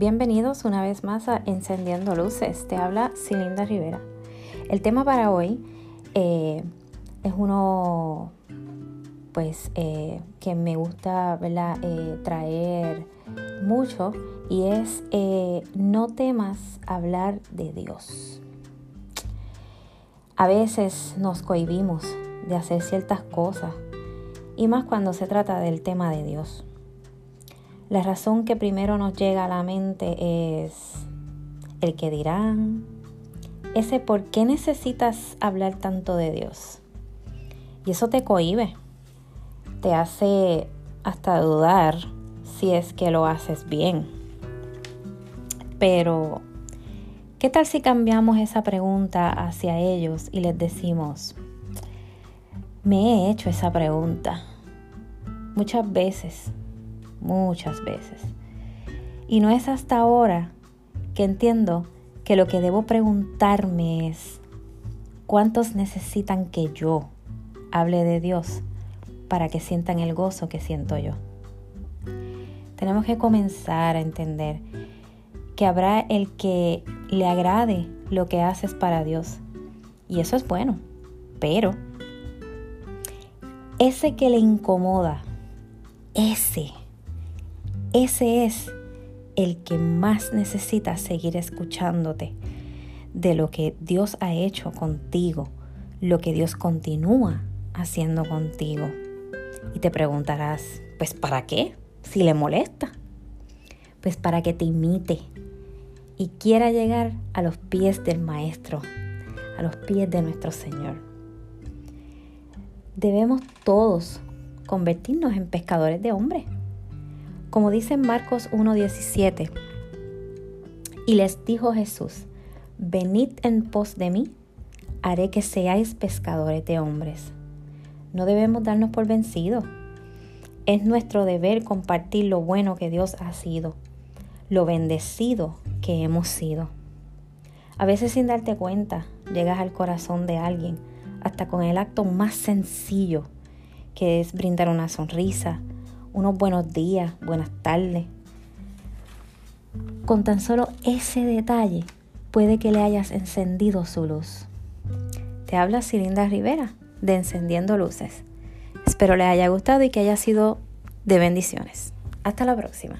bienvenidos una vez más a Encendiendo Luces. Te habla Cilinda Rivera. El tema para hoy eh, es uno pues eh, que me gusta eh, traer mucho y es no temas hablar de Dios. A veces nos cohibimos de hacer ciertas cosas y más cuando se trata del tema de Dios. La razón que primero nos llega a la mente es el que dirán, ese por qué necesitas hablar tanto de Dios. Y eso te cohibe, te hace hasta dudar si es que lo haces bien. Pero, ¿qué tal si cambiamos esa pregunta hacia ellos y les decimos, me he hecho esa pregunta muchas veces muchas veces. Y no es hasta ahora que entiendo que lo que debo preguntarme es, ¿cuántos necesitan que yo hable de Dios para que sientan el gozo que siento yo? Tenemos que comenzar a entender que habrá el que le agrade lo que haces para Dios. Y eso es bueno. Pero ese que le incomoda, ese ese es el que más necesita seguir escuchándote de lo que Dios ha hecho contigo, lo que Dios continúa haciendo contigo. Y te preguntarás, pues ¿para qué? Si le molesta. Pues para que te imite y quiera llegar a los pies del Maestro, a los pies de nuestro Señor. Debemos todos convertirnos en pescadores de hombres como dice Marcos 1.17, y les dijo Jesús, venid en pos de mí, haré que seáis pescadores de hombres. No debemos darnos por vencidos. Es nuestro deber compartir lo bueno que Dios ha sido, lo bendecido que hemos sido. A veces sin darte cuenta, llegas al corazón de alguien, hasta con el acto más sencillo, que es brindar una sonrisa, unos buenos días, buenas tardes. Con tan solo ese detalle puede que le hayas encendido su luz. Te habla Cilinda Rivera de Encendiendo Luces. Espero les haya gustado y que haya sido de bendiciones. Hasta la próxima.